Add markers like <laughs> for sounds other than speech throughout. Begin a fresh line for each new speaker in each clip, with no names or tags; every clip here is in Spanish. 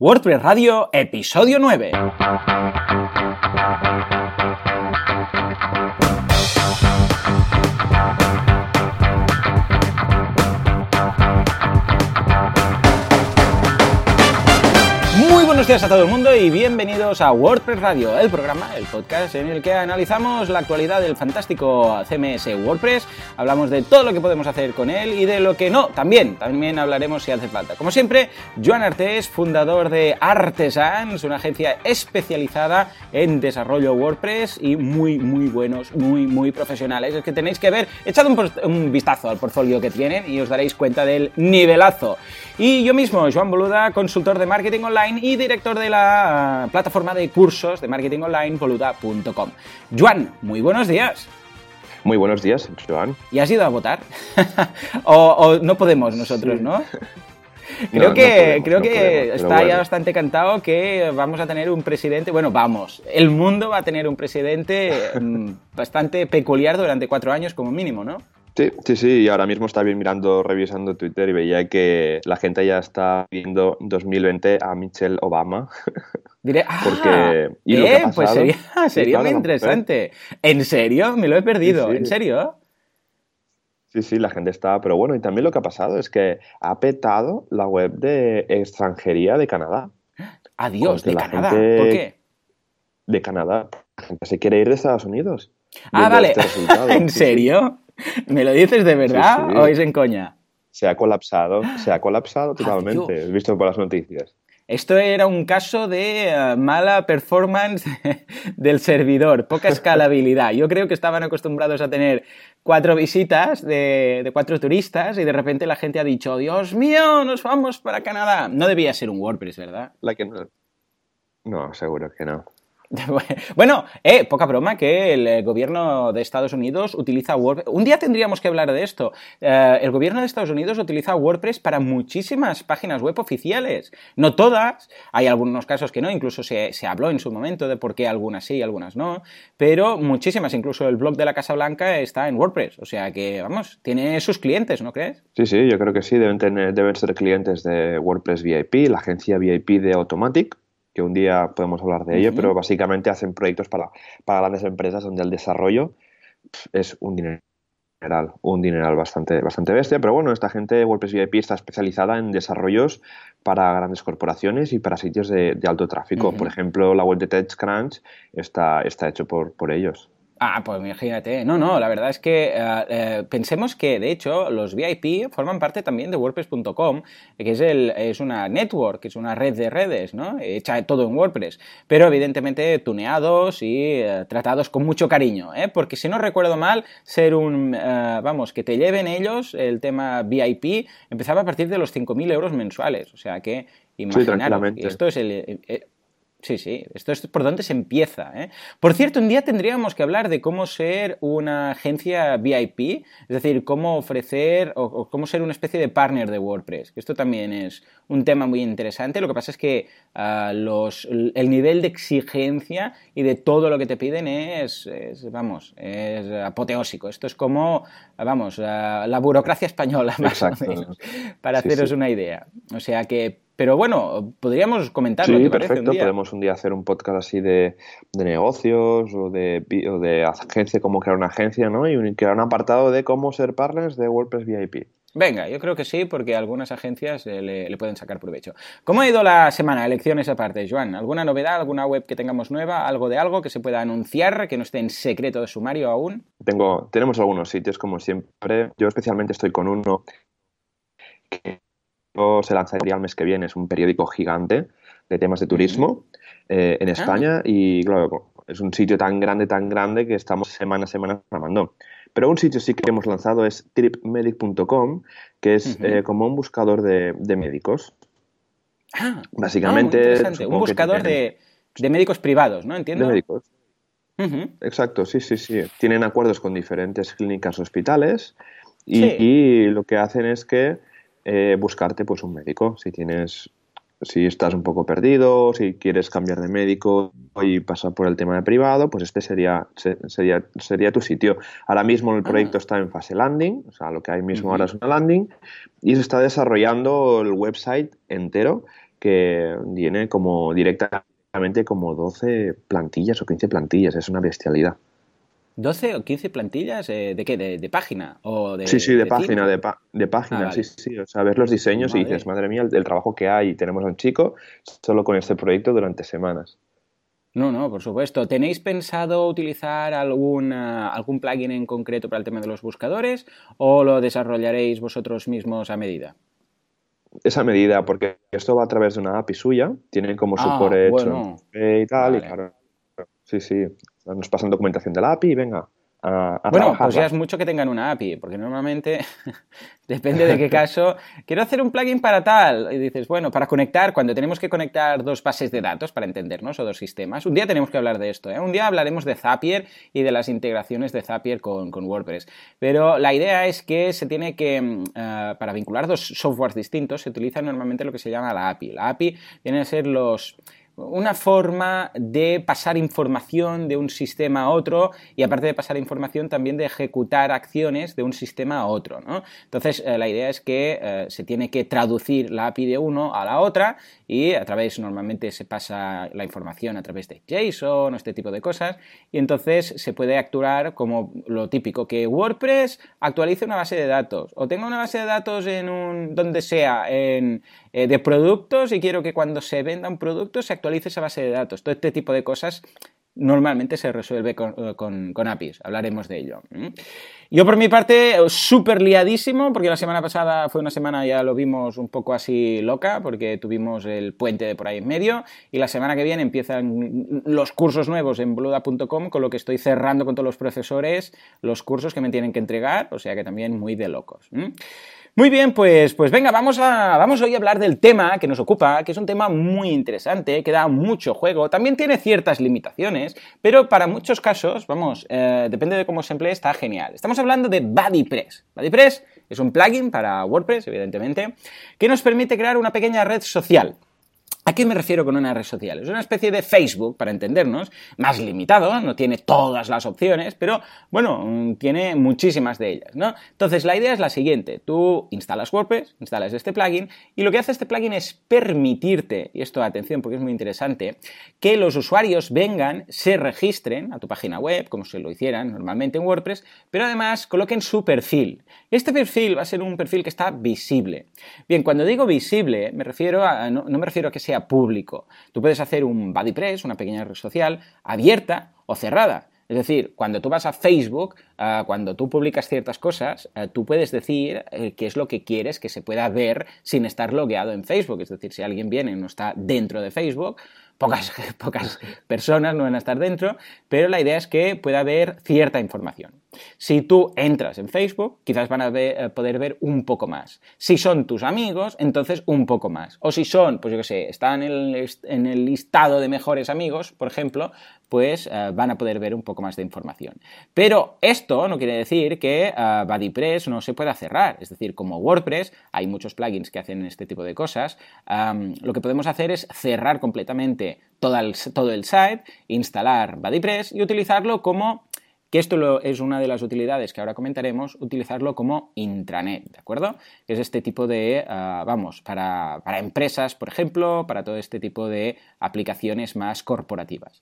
WordPress Radio, episodio 9. Días a todo el mundo y bienvenidos a WordPress Radio, el programa, el podcast en el que analizamos la actualidad del fantástico CMS WordPress, hablamos de todo lo que podemos hacer con él y de lo que no, también, también hablaremos si hace falta. Como siempre, Joan Artés, fundador de Artesans, una agencia especializada en desarrollo WordPress y muy, muy buenos, muy, muy profesionales. Es que tenéis que ver, echad un, un vistazo al portfolio que tienen y os daréis cuenta del nivelazo. Y yo mismo, Joan Boluda, consultor de marketing online y director de la uh, plataforma de cursos de marketing online boluda.com. Juan, muy buenos días.
Muy buenos días, Joan.
¿Y has ido a votar? <laughs> o, o, no podemos nosotros, sí. ¿no? <laughs> Creo
No,
que,
no podemos,
creo
no
que está ya bastante cantado que vamos a tener un presidente, bueno, vamos, el mundo va a tener un presidente mm, bastante peculiar durante cuatro años como mínimo, ¿no?
Sí, sí, sí, y ahora mismo estaba mirando, revisando Twitter y veía que la gente ya está viendo 2020 a Michelle Obama. <laughs>
Diré, ah,
Porque- y lo que
eh,
ha
pues
pasado-
sería,
Sí, <laughs>
sería
claro,
muy interesante. ¿En serio? Me lo he perdido.
Sí.
¿En serio?
Sí, sí, la gente está, pero bueno, y también lo que ha pasado es que ha petado la web de extranjería de Canadá. <gasps>
Adiós, de Canadá.
gente-
¿Por qué?
De Canadá. La gente se quiere ir de Estados Unidos.
Ah, vale.
este. <laughs>
¿En serio? <laughs> ¿Me lo dices de verdad
sí.
o es en coña?
Se ha colapsado, <gasps> se ha colapsado totalmente.
Dios.
He visto por las noticias.
Esto era un caso de eh, mala performance <laughs> del servidor, poca escalabilidad. Yo creo que estaban acostumbrados a tener cuatro visitas de, de cuatro turistas y de repente la gente ha dicho, Dios mío, nos vamos para Canadá. No debía ser un WordPress, ¿verdad?
La que no. No, seguro que no. <laughs>
Bueno, eh, poca broma que el eh, gobierno de Estados Unidos utiliza WordPress. Un día tendríamos que hablar de esto. Eh, el gobierno de Estados Unidos utiliza WordPress para muchísimas páginas web oficiales. No todas, hay algunos casos que no, incluso se, se habló en su momento de por qué algunas sí y algunas no, pero muchísimas, incluso el blog de la Casa Blanca está en WordPress. O sea que, vamos, tiene sus clientes, ¿no crees?
Sí, sí, yo creo que sí, deben, tener, deben ser clientes de WordPress VIP, la agencia VIP de Automatic, que un día podemos hablar de ello, pero básicamente hacen proyectos para, para grandes empresas donde el desarrollo es un dineral, un dineral bastante, bastante bestia, pero bueno, esta gente de WordPress VIP está especializada en desarrollos para grandes corporaciones y para sitios de, de alto tráfico. Por ejemplo, la web de TechCrunch está, está hecho por, por ellos.
Ah, pues imagínate. No, no, la verdad es que eh, eh, pensemos que, de hecho, los VIP forman parte también de WordPress.com, que es, el, es una network, es una red de redes, ¿no? Hecha todo en WordPress, pero evidentemente tuneados y eh, tratados con mucho cariño, ¿eh? Porque si no recuerdo mal, ser un, vamos, que te lleven ellos el tema VIP empezaba a partir de los 5.000 euros mensuales, o sea que imaginaros, y esto es el... Sí, sí, esto es por donde se empieza. ¿eh? Por cierto, un día tendríamos que hablar de cómo ser una agencia VIP, es decir, cómo ofrecer o, o cómo ser una especie de partner de WordPress, esto también es un tema muy interesante. Lo que pasa es que ah, los, el nivel de exigencia y de todo lo que te piden es, es, vamos, es apoteósico. Esto es como, vamos, ah, la burocracia española, <laughs> más
Exacto.
o menos, para
Sí,
haceros
sí.
una idea. O sea que, pero bueno, podríamos comentarlo,
Sí,
¿te parece?
perfecto.
Un día?
Podemos un día hacer un podcast así de, de negocios o de, o de agencia, cómo crear una agencia, ¿no? Y un- crear un apartado de cómo ser partners de WordPress VIP.
Venga, yo creo que sí, porque algunas agencias eh, le, le pueden sacar provecho. ¿Cómo ha ido la semana? Elecciones aparte, Joan. ¿Alguna novedad, alguna web que tengamos nueva, algo de algo que se pueda anunciar, que no esté en secreto de sumario aún?
Tengo, tenemos algunos sitios, como siempre. Yo especialmente estoy con uno que se lanzaría el mes que viene. Es un periódico gigante de temas de turismo eh, en España y, claro, es un sitio tan grande, tan grande que estamos semana a semana llamando. Pero un sitio sí que hemos lanzado es tripmedic.com, que es eh, como un buscador de, de médicos.
Ah,
Básicamente,
ah,
supongo
Un buscador de, de médicos privados, ¿no?
De
Entiendo.
médicos.
Ujú.
Exacto, sí, sí, sí. Tienen acuerdos con diferentes clínicas, hospitales y,
Sí.
y lo que hacen es que eh, buscarte pues un médico. Si tienes, si estás un poco perdido, si quieres cambiar de médico y pasar por el tema de privado, pues este sería, se- sería, sería tu sitio. Ahora mismo el proyecto
Ah.
está en fase landing, o sea, lo que hay mismo ahora es una landing y se está desarrollando el website entero que viene como directamente como 12 plantillas o 15 plantillas, es una bestialidad.
¿12 o 15 plantillas? Eh, ¿De qué? ¿De, página? ¿O de,
sí, sí, de, página, de, de, página, ah, sí, sí. O sea, ves los diseños y dices, madre mía, el, trabajo que hay. Tenemos a un chico solo con este proyecto durante semanas.
No, no, por supuesto. ¿Tenéis pensado utilizar algún, algún plugin en concreto para el tema de los buscadores o lo desarrollaréis vosotros mismos a medida?
Esa medida, porque esto va a través de una API suya, tiene como ah, support hecho y tal, y claro, sí, sí, nos pasan documentación de la API y venga,
bueno, pues ya es mucho que tengan una API, porque normalmente <laughs> depende de qué <laughs> caso. Quiero hacer un plugin para tal. Y dices, bueno, para conectar, cuando tenemos que conectar dos bases de datos para entendernos o dos sistemas. Un día tenemos que hablar de esto. ¿eh? Un día hablaremos de Zapier y de las integraciones de Zapier con, WordPress. Pero la idea es que se tiene que, mm, eh, para vincular dos softwares distintos, se utiliza normalmente lo que se llama la API. La API viene a ser los una forma de pasar información de un sistema a otro y aparte de pasar información también de ejecutar acciones de un sistema a otro. ¿no? Entonces eh, la idea es que eh, se tiene que traducir la API de uno a la otra y a través normalmente se pasa la información a través de JSON o este tipo de cosas y entonces se puede actuar como lo típico que WordPress actualice una base de datos o tenga una base de datos en un donde sea en de productos y quiero que cuando se venda un producto se actualice esa base de datos. Todo este tipo de cosas normalmente se resuelve con, eh, APIs. Hablaremos de ello. Yo por mi parte, súper liadísimo, porque la semana pasada fue una semana, ya lo vimos un poco así loca, porque tuvimos el puente de por ahí en medio, y la semana que viene empiezan los cursos nuevos en boluda.com, con lo que estoy cerrando con todos los profesores los cursos que me tienen que entregar, o sea que también muy de locos. Muy bien, pues, pues venga, vamos, a, vamos hoy a hablar del tema que nos ocupa, que es un tema muy interesante, que da mucho juego, también tiene ciertas limitaciones, pero para muchos casos, vamos, eh, depende de cómo se emplee, está genial. Estamos hablando de BuddyPress. BuddyPress es un plugin para WordPress, evidentemente, que nos permite crear una pequeña red social ¿A qué me refiero con una red social? Es una especie de Facebook, para entendernos, más limitado, no tiene todas las opciones, pero bueno, mm, tiene muchísimas de ellas, ¿no? Entonces, la idea es la siguiente, tú instalas WordPress, instalas este plugin, y lo que hace este plugin es permitirte, y esto atención porque es muy interesante, que los usuarios vengan, se registren a tu página web, como se lo hicieran normalmente en WordPress, pero además coloquen su perfil. Este perfil va a ser un perfil que está visible. Bien, cuando digo visible, me refiero a, no me refiero a que sea público. Tú puedes hacer un BuddyPress, una pequeña red social, abierta o cerrada. Es decir, cuando tú vas a Facebook, ah, cuando tú publicas ciertas cosas, ah, tú puedes decir eh, qué es lo que quieres que se pueda ver sin estar logueado en Facebook. Es decir, si alguien viene y no está dentro de Facebook, pocas, <laughs> pocas personas no van a estar dentro, pero la idea es que pueda haber cierta información. Si tú entras en Facebook, quizás van a eh, poder ver un poco más. Si son tus amigos, entonces un poco más. O si son, pues yo qué sé, están en el, listado de mejores amigos, por ejemplo, pues eh, van a poder ver un poco más de información. Pero esto no quiere decir que uh, BuddyPress no se pueda cerrar. Es decir, como WordPress, hay muchos plugins que hacen este tipo de cosas. lo que podemos hacer es cerrar completamente todo el, todo el site, instalar BuddyPress y utilizarlo como que esto es una de las utilidades que ahora comentaremos, utilizarlo como intranet, ¿de acuerdo? Que es este tipo de, ah, vamos, para, para empresas, por ejemplo, para todo este tipo de aplicaciones más corporativas.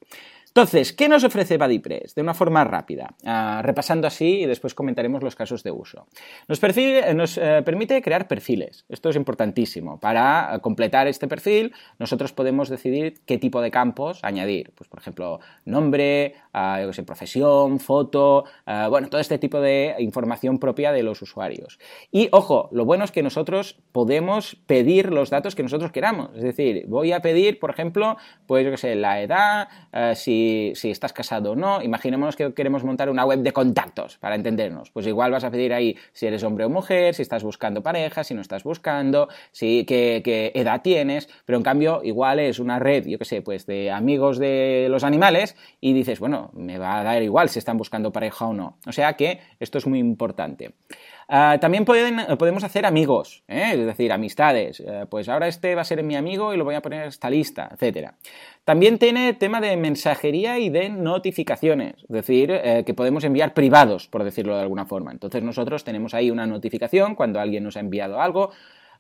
Entonces, ¿qué nos ofrece BuddyPress? De una forma rápida, ah, repasando así y después comentaremos los casos de uso. Nos, eh, permite crear perfiles, esto es importantísimo. Para completar este perfil, nosotros podemos decidir qué tipo de campos añadir. Pues, por ejemplo, nombre, ah, profesión, foto, ah, bueno, todo este tipo de información propia de los usuarios. Y, ojo, lo bueno es que nosotros podemos pedir los datos que nosotros queramos. Es decir, voy a pedir, por ejemplo, pues yo qué sé, la edad, si si, estás casado o no. Imaginémonos que queremos montar una web de contactos, para entendernos. Pues igual vas a pedir ahí si eres hombre o mujer, si estás buscando pareja, si no estás buscando, si, qué, edad tienes, pero en cambio igual es una red, yo qué sé, pues de amigos de los animales y dices, bueno, me va a dar igual si están buscando pareja o no. O sea que esto es muy importante. Ah, también podemos hacer amigos, ¿eh? es decir, amistades. Eh, pues ahora este va a ser mi amigo y lo voy a poner en esta lista, etc. También tiene tema de mensajería y de notificaciones, es decir, eh, que podemos enviar privados, por decirlo de alguna forma. Entonces nosotros tenemos ahí una notificación cuando alguien nos ha enviado algo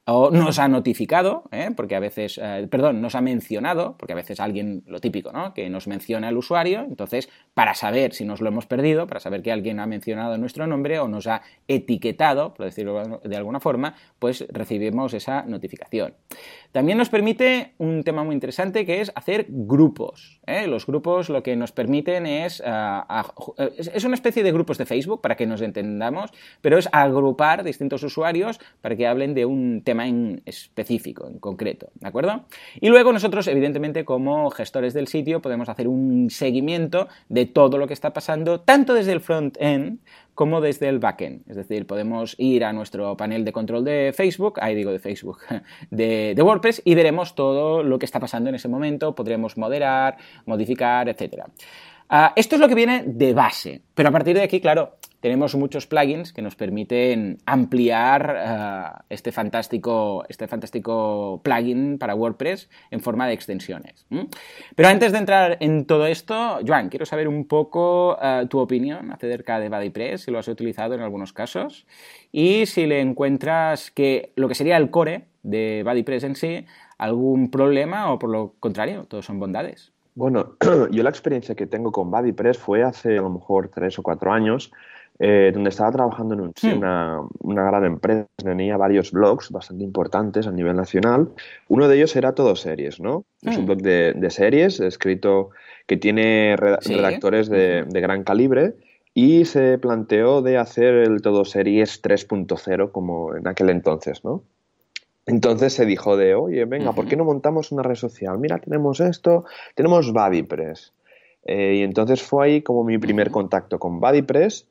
o nos ha notificado, ¿eh? porque a veces, eh, perdón, nos ha mencionado, porque a veces alguien, lo típico, ¿no? Que nos menciona el usuario, entonces, para saber si nos lo hemos perdido, para saber que alguien ha mencionado nuestro nombre o nos ha etiquetado, por decirlo de alguna forma, pues recibimos esa notificación. También nos permite un tema muy interesante que es hacer grupos. ¿eh? Los grupos lo que nos permiten es, es una especie de grupos de Facebook, para que nos entendamos, pero es agrupar distintos usuarios para que hablen de un tema en específico, en concreto, ¿de acuerdo? Y luego nosotros, evidentemente, como gestores del sitio, podemos hacer un seguimiento de todo lo que está pasando, tanto desde el front-end como desde el backend. Es decir, podemos ir a nuestro panel de control de Facebook, ahí digo de Facebook, <laughs> de, WordPress, y veremos todo lo que está pasando en ese momento, podremos moderar, modificar, etc. Ah, esto es lo que viene de base, pero a partir de aquí, claro, tenemos muchos plugins que nos permiten ampliar eh, este, fantástico, este fantástico plugin para WordPress en forma de extensiones. Pero antes de entrar en todo esto, Joan, quiero saber un poco eh, tu opinión acerca de BuddyPress, si lo has utilizado en algunos casos y si le encuentras que lo que sería el core de BuddyPress en sí, algún problema o por lo contrario, todos son bondades.
Bueno, <clears throat> yo la experiencia que tengo con BuddyPress fue hace a lo mejor tres o cuatro años eh, donde estaba trabajando en hmm. una, una, gran empresa, tenía varios blogs bastante importantes a nivel nacional. Uno de ellos era Todo Series, ¿no? Es un hmm. blog de, de, series escrito que tiene redactores de, de, gran calibre y se planteó de hacer el Todo Series 3.0 como en aquel entonces, ¿no? Entonces se dijo de, oye, venga, ¿por qué no montamos una red social? Mira, tenemos esto, tenemos BuddyPress. Eh, y entonces fue ahí como mi primer contacto con BuddyPress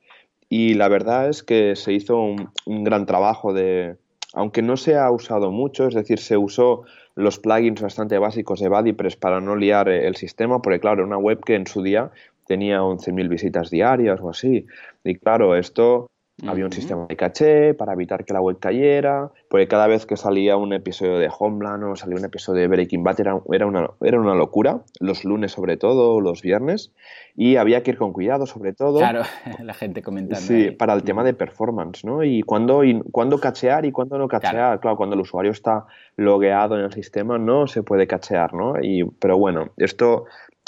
y la verdad es que se hizo un, gran trabajo de, aunque no se ha usado mucho, es decir, se usó los plugins bastante básicos de BuddyPress para no liar el sistema, porque claro, una web que en su día tenía 11.000 visitas diarias o así. Y claro, esto había un sistema de caché para evitar que la web cayera, porque cada vez que salía un episodio de Homeland o salía un episodio de Breaking Bad era, era, una, era una locura, los lunes sobre todo, los viernes, y había que ir con cuidado sobre todo.
Claro, <laughs> la gente comentando.
Sí, para el tema de performance, ¿no? Y cuándo, y cuándo cachear y cuándo no cachear. Claro. cuando el usuario está logueado en el sistema no se puede cachear, ¿no? Y, pero bueno, esto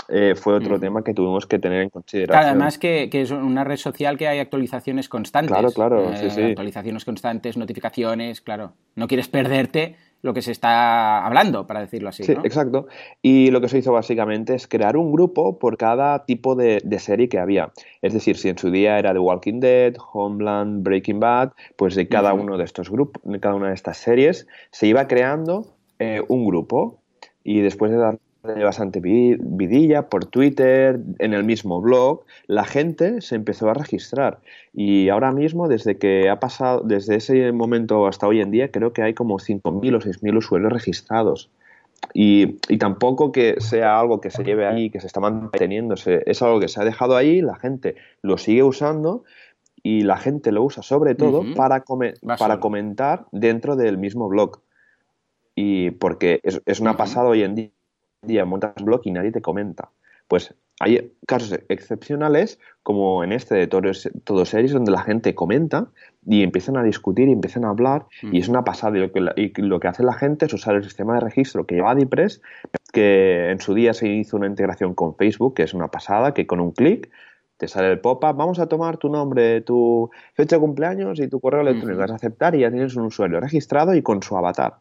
eh, fue otro tema que tuvimos que tener en consideración.
además que, es una red social que hay actualizaciones constantes.
Claro, claro, sí,
eh,
sí.
Actualizaciones constantes, notificaciones, claro. No quieres perderte lo que se está hablando, para decirlo así.
Sí, exacto. Y lo que se hizo básicamente es crear un grupo por cada tipo de, serie que había. Es decir, si en su día era The Walking Dead, Homeland, Breaking Bad, pues de cada uno de estos grupos, de cada una de estas series, se iba creando eh, un grupo. Y después de dar bastante vidilla por Twitter, en el mismo blog, la gente se empezó a registrar. Y ahora mismo, desde que ha pasado, desde ese momento hasta hoy en día, creo que hay como 5.000 o 6.000 usuarios registrados. Y, y, tampoco que sea algo que se lleve ahí, que se está manteniéndose, es algo que se ha dejado ahí, la gente lo sigue usando y la gente lo usa sobre todo para, para comentar dentro del mismo blog. Y porque es, es una pasada hoy en día día montas blog y nadie te comenta. Pues hay casos excepcionales, como en este de todos, todos series, donde la gente comenta y empiezan a discutir y empiezan a hablar, y es una pasada. Y lo, que, lo que hace la gente es usar el sistema de registro que lleva Adipress, que en su día se hizo una integración con Facebook, que es una pasada, que con un clic te sale el pop-up, vamos a tomar tu nombre, tu fecha de cumpleaños y tu correo electrónico, vas a aceptar y ya tienes un usuario registrado y con su avatar.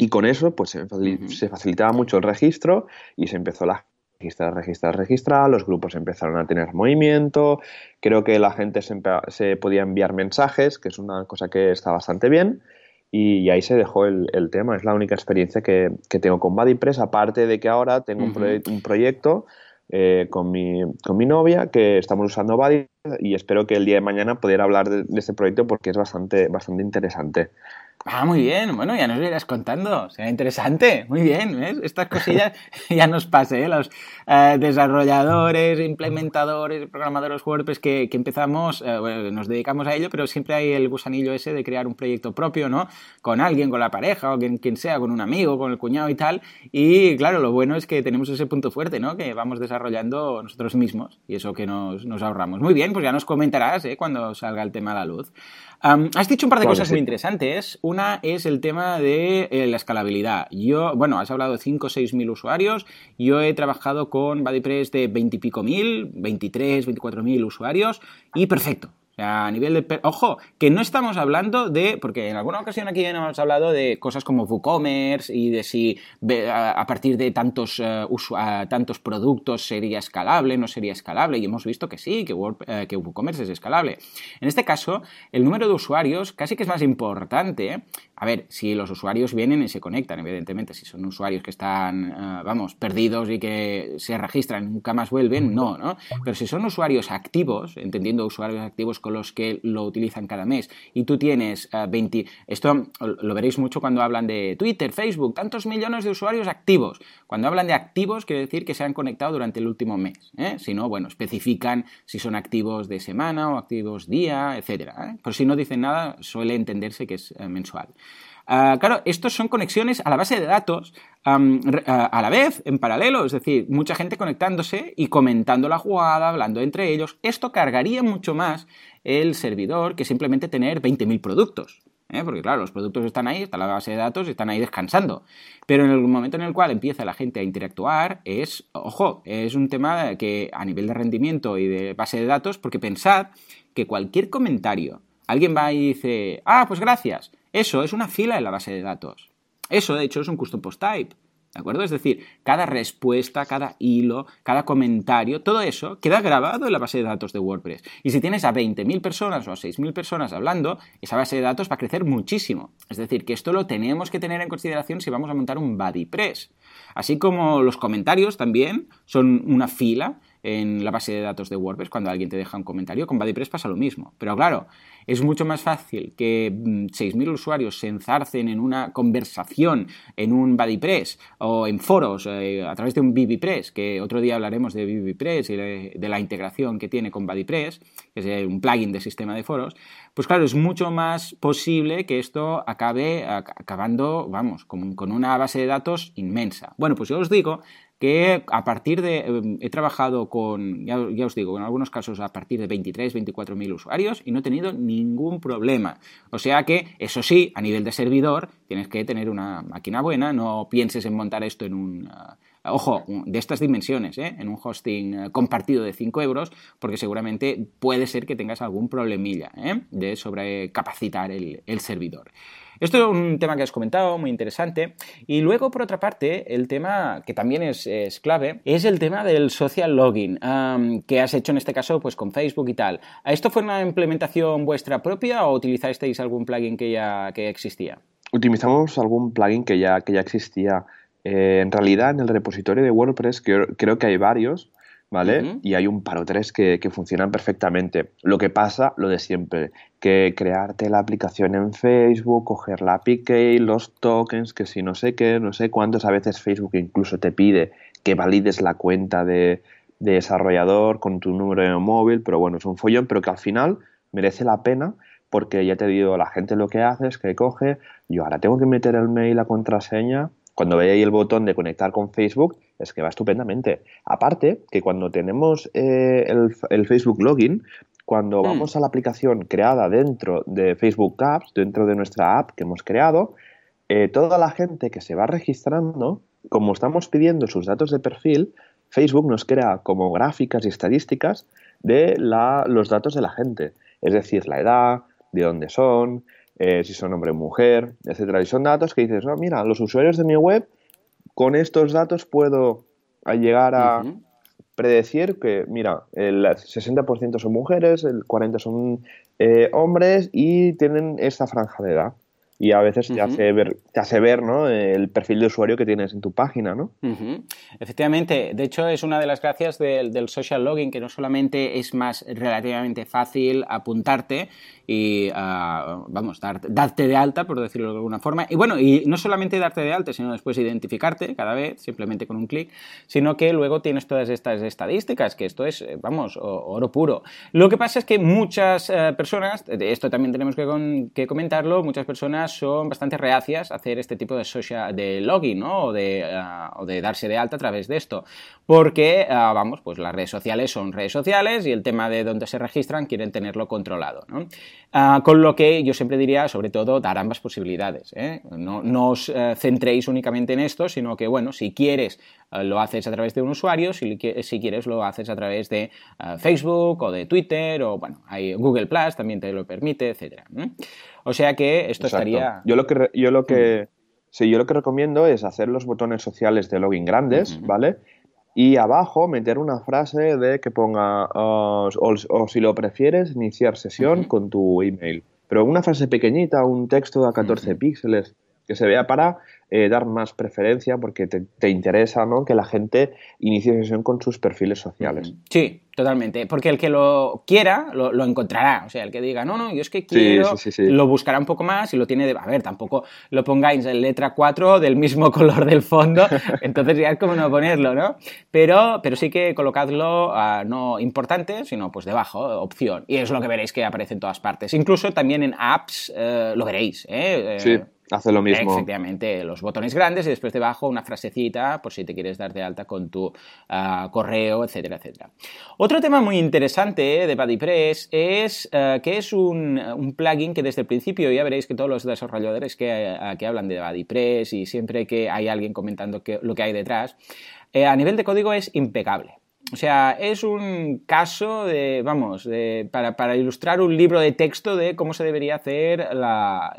Y con eso, pues se facilitaba mucho el registro y se empezó a registrar, registrar, registrar, los grupos empezaron a tener movimiento, creo que la gente se, podía enviar mensajes, que es una cosa que está bastante bien, y, ahí se dejó el, tema. Es la única experiencia que, tengo con BuddyPress, aparte de que ahora tengo un, proyecto eh, con, mi, con mi novia que estamos usando Buddy y espero que el día de mañana pudiera hablar de, de este proyecto porque es bastante, bastante interesante.
Ah, muy bien. Bueno, ya nos irás contando. Será interesante. Muy bien. ¿ves? Estas cosillas <laughs> ya nos pase. ¿eh? Los eh, desarrolladores, implementadores, programadores WordPress que, que empezamos, eh, nos dedicamos a ello, pero siempre hay el gusanillo ese de crear un proyecto propio, ¿no? Con alguien, con la pareja o quien, quien sea, con un amigo, con el cuñado y tal. Y claro, lo bueno es que tenemos ese punto fuerte, ¿no? Que vamos desarrollando nosotros mismos y eso que nos, nos ahorramos. Muy bien, pues ya nos comentarás ¿eh? cuando salga el tema a la luz. Has dicho un par de cosas muy interesantes. Una una es el tema de eh, la escalabilidad. Yo, bueno, has hablado de 5 o 6 mil usuarios. Yo he trabajado con BuddyPress de 20 y pico mil, 23, 24 mil usuarios y perfecto a nivel de... Ojo, que no estamos hablando de... Porque en alguna ocasión aquí hemos hablado de cosas como WooCommerce y de si a partir de tantos, eh, tantos productos sería escalable, no sería escalable. Y hemos visto que sí, que, eh, que WooCommerce es escalable. En este caso, el número de usuarios casi que es más importante. A ver, si los usuarios vienen y se conectan, evidentemente. Si son usuarios que están, eh, vamos, perdidos y que se registran y nunca más vuelven, no, ¿no? Pero si son usuarios activos, entendiendo usuarios activos los que lo utilizan cada mes y tú tienes 20, eh, esto lo veréis mucho cuando hablan de Twitter, Facebook, tantos millones de usuarios activos. Cuando hablan de activos quiere decir que se han conectado durante el último mes. ¿eh? Si no, bueno, especifican si son activos de semana o activos día, etcétera. ¿eh? Pero si no dicen nada, suele entenderse que es mensual. Ah, claro, estos son conexiones a la base de datos a la vez, en paralelo, es decir, mucha gente conectándose y comentando la jugada, hablando entre ellos. Esto cargaría mucho más el servidor que simplemente tener 20.000 productos. ¿eh? Porque claro, los productos están ahí, está la base de datos, están ahí descansando. Pero en el momento en el cual empieza la gente a interactuar, es, ojo, es un tema que a nivel de rendimiento y de base de datos, porque pensad que cualquier comentario, alguien va y dice, ah, pues gracias, eso es una fila en la base de datos. Eso, de hecho, es un custom post type. ¿De acuerdo? Es decir, cada respuesta, cada hilo, cada comentario, todo eso queda grabado en la base de datos de WordPress. Y si tienes a 20.000 personas o a 6.000 personas hablando, esa base de datos va a crecer muchísimo. Es decir, que esto lo tenemos que tener en consideración si vamos a montar un BuddyPress. Así como los comentarios también son una fila en la base de datos de WordPress cuando alguien te deja un comentario. Con BuddyPress pasa lo mismo. Pero claro, es mucho más fácil que 6.000 mm, usuarios se enzarcen en una conversación en un BuddyPress o en foros eh, a través de un BBPress, que otro día hablaremos de BBPress y de, la integración que tiene con BuddyPress, que es un plugin de sistema de foros, pues claro, es mucho más posible que esto acabe acabando, vamos, con, con una base de datos inmensa. Bueno, pues yo os digo que a partir de, em, he trabajado con, ya, os digo, en algunos casos a partir de 23, 24 mil usuarios y no he tenido ningún problema. O sea que, eso sí, a nivel de servidor, tienes que tener una máquina buena, no pienses en montar esto en un... Ah, ojo, de estas dimensiones, ¿eh? en un hosting eh, compartido de 5 euros, porque seguramente puede ser que tengas algún problemilla ¿eh? de sobrecapacitar el, el servidor. Esto es un tema que has comentado, muy interesante. Y luego, por otra parte, el tema que también es, clave es el tema del social login que has hecho en este caso pues con Facebook y tal. ¿Esto fue una implementación vuestra propia o utilizasteis algún plugin que ya, que existía?
Utilizamos algún plugin que ya, que ya existía. Eh, en realidad, en el repositorio de WordPress creo que hay varios. ¿Vale? Y hay un par o tres que, funcionan perfectamente. Lo que pasa, lo de siempre, que crearte la aplicación en Facebook, coger la API los tokens, que si no sé qué, no sé cuántos, a veces Facebook incluso te pide que valides la cuenta de, desarrollador con tu número de móvil, pero bueno, es un follón, pero que al final merece la pena porque ya te digo, la gente lo que hace es que coge, yo ahora tengo que meter el mail, la contraseña, cuando veáis el botón de conectar con Facebook, es que va estupendamente. Aparte, que cuando tenemos eh, el, Facebook Login, cuando hmm. vamos a la aplicación creada dentro de Facebook Apps, dentro de nuestra app que hemos creado, eh, toda la gente que se va registrando, como estamos pidiendo sus datos de perfil, Facebook nos crea como gráficas y estadísticas de los datos de la gente. Es decir, la edad, de dónde son, eh, si son hombre o mujer, etcétera. Y son datos que dices, no, mira, los usuarios de mi web, con estos datos puedo llegar a predecir que, mira, el 60% son mujeres, el 40% son eh, hombres y tienen esta franja de edad y a veces te, hace ver, te hace ver ¿no? el perfil de usuario que tienes en tu página. ¿no?
Efectivamente, de hecho es una de las gracias del, social login que no solamente es más relativamente fácil apuntarte y, ah, vamos, darte de alta, por decirlo de alguna forma, y bueno, y no solamente darte de alta, sino después identificarte cada vez, simplemente con un clic, sino que luego tienes todas estas estadísticas, que esto es, eh, vamos, oro puro. Lo que pasa es que muchas eh, personas, esto también tenemos que, que comentarlo, muchas personas son bastante reacias a hacer este tipo de, social, de login ¿no? o, de, ah, o de darse de alta a través de esto. Porque, ah, vamos, pues las redes sociales son redes sociales y el tema de dónde se registran quieren tenerlo controlado. ¿no? Ah, con lo que yo siempre diría, sobre todo, dar ambas posibilidades. ¿eh? No, os eh, centréis únicamente en esto, sino que, bueno, si quieres, eh, lo haces a través de un usuario, si, si quieres, lo haces a través de Facebook o de Twitter, o, bueno, hay Google Plus también te lo permite, etc. O sea que esto estaría...
Yo lo que... Yo lo que... Sí, yo lo que recomiendo es hacer los botones sociales de login grandes, ¿vale? Y abajo meter una frase de que ponga o, si lo prefieres iniciar sesión con tu email. Pero una frase pequeñita, un texto de 14 píxeles que se vea para eh, dar más preferencia porque te, interesa ¿no? que la gente inicie sesión con sus perfiles sociales.
Sí, totalmente. Porque el que lo quiera lo, encontrará. O sea, el que diga, no, no, yo es que quiero, lo buscará un poco más y lo tiene de. A ver, tampoco lo pongáis en letra 4 del mismo <laughs> color del fondo, <laughs> entonces ya es como no ponerlo, ¿no? Pero, pero sí que colocadlo no importante, sino pues debajo, opción. Y es lo que veréis que aparece en todas partes. Incluso también en apps eh, lo veréis. ¿eh?
sí. Hace lo mismo.
Efectivamente, los botones grandes y después debajo una frasecita por si te quieres dar de alta con tu ah, correo, etcétera, etcétera. Otro tema muy interesante de BuddyPress es ah, que es un, plugin que desde el principio ya veréis que todos los desarrolladores que, ah, que hablan de BuddyPress y siempre que hay alguien comentando lo que hay detrás, eh, a nivel de código es impecable. O sea, es un caso de, vamos, para, ilustrar un libro de texto de cómo se debería hacer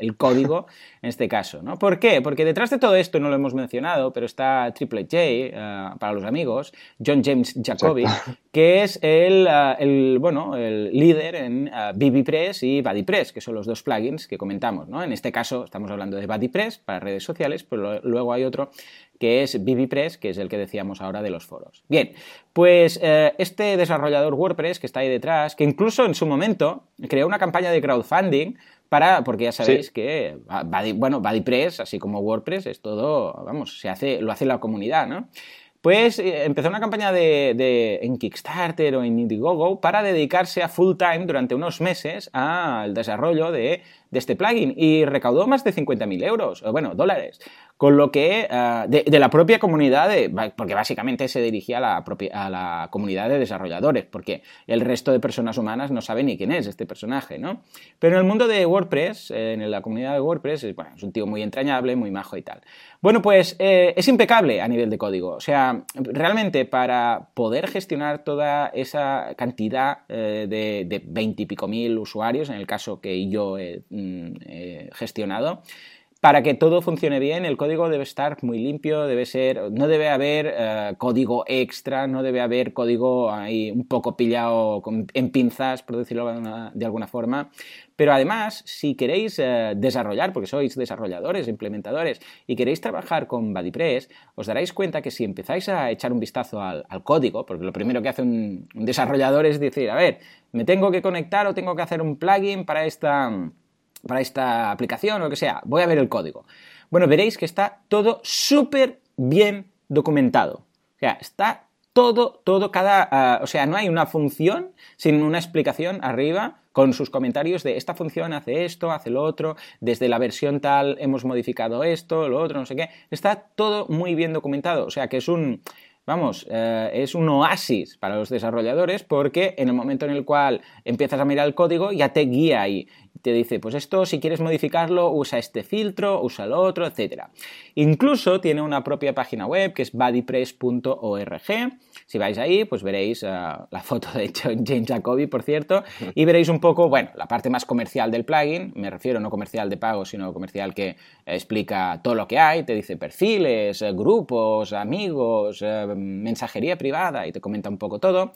el código <laughs> en este caso, ¿no? ¿Por qué? Porque detrás de todo esto, no lo hemos mencionado, pero está Triple J, eh, para los amigos, John James Jacoby, <laughs> que es el, eh, bueno, el líder en uh, eh, BBPress y BuddyPress, que son los dos plugins que comentamos, ¿no? En este caso estamos hablando de BuddyPress para redes sociales, pero luego hay otro que es BBPress, que es el que decíamos ahora de los foros. Bien, pues eh, este desarrollador WordPress que está ahí detrás, que incluso en su momento creó una campaña de crowdfunding para, porque ya sabéis que, bueno, BuddyPress, así como WordPress, es todo, vamos, se hace, lo hace la comunidad, ¿no? Pues eh, empezó una campaña de, en Kickstarter o en Indiegogo para dedicarse a full time durante unos meses al desarrollo de, este plugin y recaudó más de 50.000 euros, o bueno, dólares. Con lo que, eh, de, la propia comunidad, porque básicamente se dirigía a la, propia, a la comunidad de desarrolladores, porque el resto de personas humanas no saben ni quién es este personaje, ¿no? Pero en el mundo de WordPress, en la comunidad de WordPress, bueno, es un tío muy entrañable, muy majo y tal. Bueno, pues eh, es impecable a nivel de código. O sea, realmente para poder gestionar toda esa cantidad eh, de veintipico mil usuarios, en el caso que yo he mm, gestionado, para que todo funcione bien, el código debe estar muy limpio, debe ser, no debe haber eh, código extra, no debe haber código ahí un poco pillado en pinzas, por decirlo de alguna forma. Pero además, si queréis eh, desarrollar, porque sois desarrolladores, implementadores, y queréis trabajar con BuddyPress, os daréis cuenta que si empezáis a echar un vistazo al, código, porque lo primero que hace un, un desarrollador es decir, a ver, me tengo que conectar o tengo que hacer un plugin para esta para esta aplicación o lo que sea, voy a ver el código. Bueno, veréis que está todo súper bien documentado. O sea, está todo, todo, cada... Ah, o sea, no hay una función sin una explicación arriba con sus comentarios de esta función hace esto, hace lo otro, desde la versión tal hemos modificado esto, lo otro, no sé qué. Está todo muy bien documentado. O sea, que es un vamos, eh, es un oasis para los desarrolladores porque en el momento en el cual empiezas a mirar el código ya te guía y te dice, pues esto si quieres modificarlo usa este filtro, usa el otro, etc. Incluso tiene una propia página web que es buddypress.org. Si vais ahí, pues veréis eh, la foto de <laughs> James Jacoby, por cierto, y veréis un poco, bueno, la parte más comercial del plugin, me refiero no comercial de pago, sino comercial que explica todo lo que hay, te dice perfiles, eh, grupos, amigos, mensajería privada y te comenta un poco todo.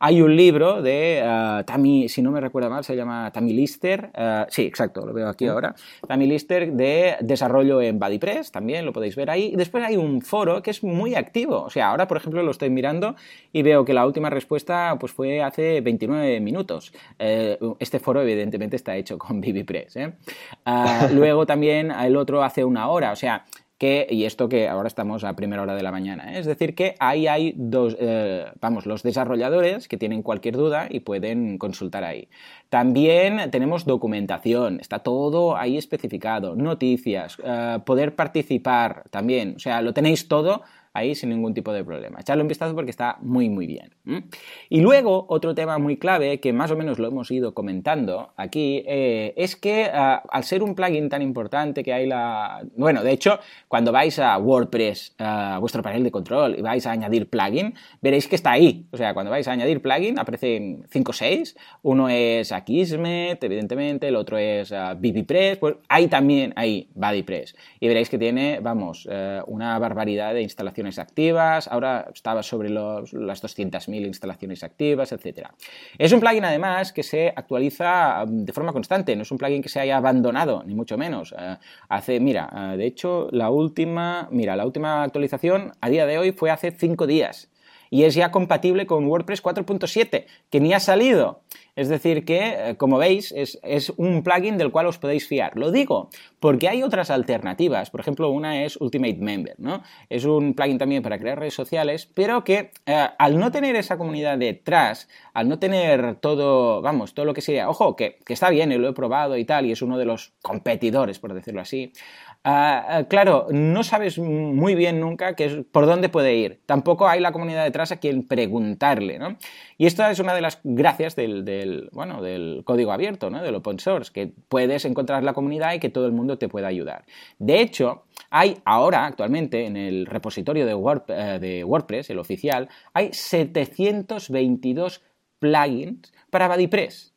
Hay un libro de uh, Tammy, si no me recuerdo mal, se llama Tammy Lister. Uh, sí, exacto, lo veo aquí ahora. Tammy Lister de desarrollo en BuddyPress, también lo podéis ver ahí. Y después hay un foro que es muy activo. O sea, ahora, por ejemplo, lo estoy mirando y veo que la última respuesta pues, fue hace 29 minutos. Eh, este foro, evidentemente, está hecho con <laughs> BBPress. ¿eh? Uh, <laughs> luego también el otro hace una hora. O sea, que, y esto que ahora estamos a primera hora de la mañana, ¿eh? es decir, que ahí hay dos, eh, vamos, los desarrolladores que tienen cualquier duda y pueden consultar ahí. También tenemos documentación, está todo ahí especificado, noticias, eh, poder participar también, o sea, lo tenéis todo ahí sin ningún tipo de problema. Echarle un vistazo porque está muy, muy bien. Y luego, otro tema muy clave que más o menos lo hemos ido comentando aquí, eh, es que ah, al ser un plugin tan importante que hay la... Bueno, de hecho, cuando vais a WordPress, a vuestro panel de control, y vais a añadir plugin, veréis que está ahí. O sea, cuando vais a añadir plugin, aparecen 5 o 6. Uno es Akismet, evidentemente, el otro es uh, pues hay también ahí BuddyPress. Y veréis que tiene, vamos, eh, una barbaridad de instalaciones activas. Ahora estaba sobre los, las 200.000 instalaciones activas, etc. Es un plugin, además, que se actualiza um, de forma constante. No es un plugin que se haya abandonado, ni mucho menos. Eh, hace, mira, eh, de hecho, la última, mira, la última actualización a día de hoy fue hace 5 días y es ya compatible con WordPress 4.7, que ni ha salido. Es decir, que, eh, como veis, es, un plugin del cual os podéis fiar. Lo digo porque hay otras alternativas. Por ejemplo, una es Ultimate Member, ¿no? Es un plugin también para crear redes sociales, pero que eh, al no tener esa comunidad detrás, al no tener todo, vamos, todo lo que sería, ojo, que, que está bien, y lo he probado y tal, y es uno de los competidores, por decirlo así, Ah, ah, claro, no sabes muy bien nunca que por dónde puede ir. Tampoco hay la comunidad detrás a quien preguntarle, ¿no? Y esto es una de las gracias del, bueno, del código abierto, ¿no? Del open source, que puedes encontrar la comunidad y que todo el mundo te pueda ayudar. De hecho, hay ahora, actualmente, en el repositorio de, eh, WordPress, el oficial, hay 722 plugins para BuddyPress.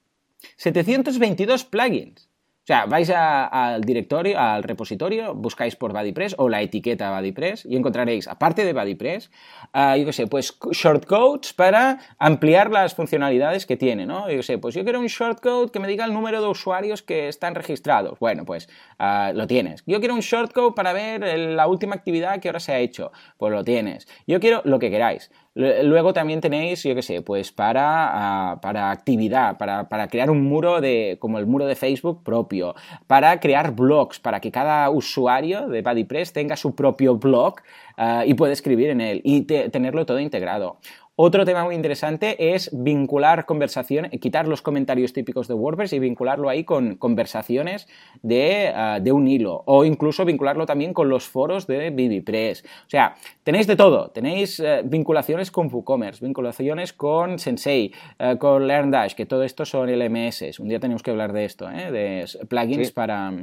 722 plugins. O sea, vais al directorio, al repositorio, buscáis por BuddyPress o la etiqueta BuddyPress y encontraréis, aparte de BuddyPress, uh, yo qué sé, pues shortcodes para ampliar las funcionalidades que tiene, ¿no? Yo sé, pues yo quiero un shortcode que me diga el número de usuarios que están registrados. Bueno, pues uh, lo tienes. Yo quiero un shortcode para ver la última actividad que ahora se ha hecho. Pues lo tienes. Yo quiero lo que queráis. Luego también tenéis, yo qué sé, pues para, ah, para actividad, para, para, crear un muro de, como el muro de Facebook propio, para crear blogs, para que cada usuario de BuddyPress tenga su propio blog ah, y pueda escribir en él y tenerlo todo integrado. Otro tema muy interesante es vincular conversaciones, quitar los comentarios típicos de WordPress y vincularlo ahí con conversaciones de, ah, un hilo o incluso vincularlo también con los foros de BBPress. O sea, tenéis de todo. Tenéis eh, vinculaciones con WooCommerce, vinculaciones con Sensei, eh, con LearnDash, que todo esto son LMS. Un día tenemos que hablar de esto, ¿eh? de plugins para,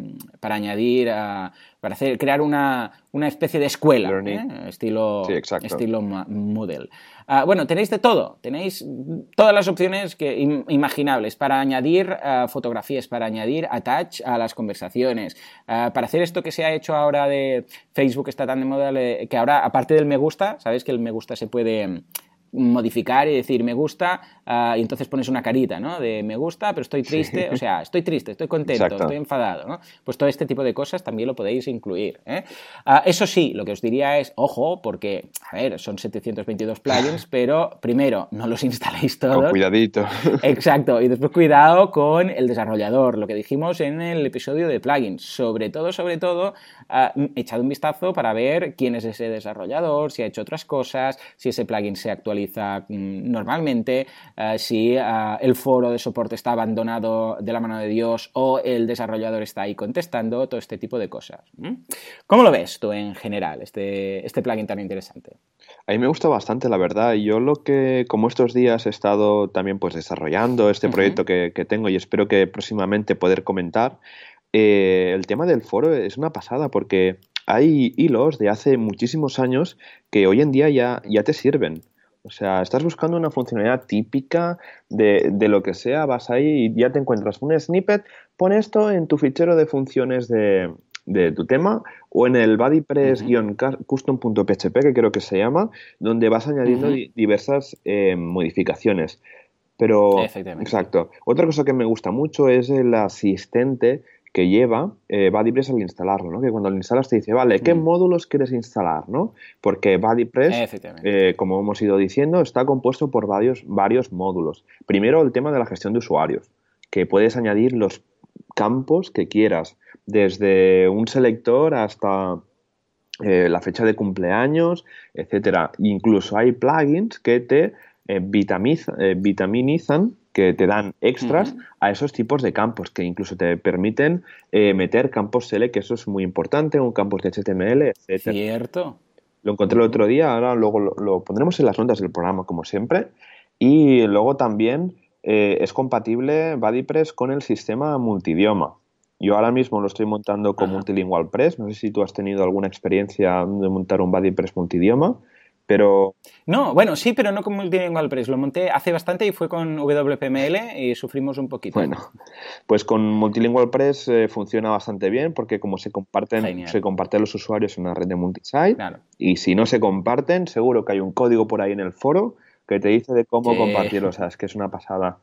para añadir a para hacer, crear una, especie de escuela, ¿eh? estilo, estilo Moodle. Ah, bueno, tenéis de todo, tenéis todas las opciones que, imaginables para añadir ah, fotografías, para añadir attach a las conversaciones, ah, para hacer esto que se ha hecho ahora de Facebook, está tan de moda, que ahora, aparte del me gusta, sabéis que el me gusta se puede modificar y decir me gusta ah, y entonces pones una carita, ¿no? De me gusta, pero estoy triste, o sea, estoy triste, estoy contento, estoy enfadado, ¿no? Pues todo este tipo de cosas también lo podéis incluir. ¿eh? Ah, eso sí, lo que os diría es, ojo, porque, a ver, son 722 plugins, <laughs> pero primero, no los instaléis todos. Con
cuidadito. <laughs>
Exacto, y después cuidado con el desarrollador, lo que dijimos en el episodio de plugins. Sobre todo, sobre todo, uh, echad un vistazo para ver quién es ese desarrollador, si ha hecho otras cosas, si ese plugin se actualiza Mm, normalmente, eh, si eh, el foro de soporte está abandonado de la mano de Dios o el desarrollador está ahí contestando, todo este tipo de cosas. ¿Cómo lo ves tú en general, este, este plugin tan interesante?
A mí me gusta bastante, la verdad. Yo lo que, como estos días he estado también pues desarrollando este proyecto que, tengo y espero que próximamente poder comentar, eh, el tema del foro es una pasada porque hay hilos de hace muchísimos años que hoy en día ya, ya te sirven. O sea, estás buscando una funcionalidad típica de, lo que sea, vas ahí y ya te encuentras un snippet, pon esto en tu fichero de funciones de, tu tema o en el bodypress-custom.php, que creo que se llama, donde vas añadiendo diversas eh, modificaciones. Pero, exacto. Otra cosa que me gusta mucho es el asistente que lleva eh, BuddyPress al instalarlo, ¿no? Que cuando lo instalas te dice, vale, ¿qué mm. módulos quieres instalar, no? Porque BuddyPress, eh, como hemos ido diciendo, está compuesto por varios, varios módulos. Primero, el tema de la gestión de usuarios, que puedes añadir los campos que quieras, desde un selector hasta eh, la fecha de cumpleaños, etcétera. Incluso hay plugins que te vitaminizan que te dan extras a esos tipos de campos, que incluso te permiten eh, meter campos select, que eso es muy importante, un campos de HTML, etc.
Cierto.
Lo encontré el otro día, ahora luego lo, pondremos en las notas del programa, como siempre. Y luego también eh, es compatible BuddyPress con el sistema multidioma. Yo ahora mismo lo estoy montando con Multilingual Press. No sé si tú has tenido alguna experiencia de montar un BuddyPress multidioma, pero...
No, bueno, sí, pero no con Multilingual Press. Lo monté hace bastante y fue con WPML y sufrimos un poquito.
Bueno, pues con Multilingual Press eh, funciona bastante bien porque como se comparten, se comparten los usuarios en una red de multisite y si no se comparten, seguro que hay un código por ahí en el foro que te dice de cómo compartirlo. O sea, <laughs> es que es una pasada.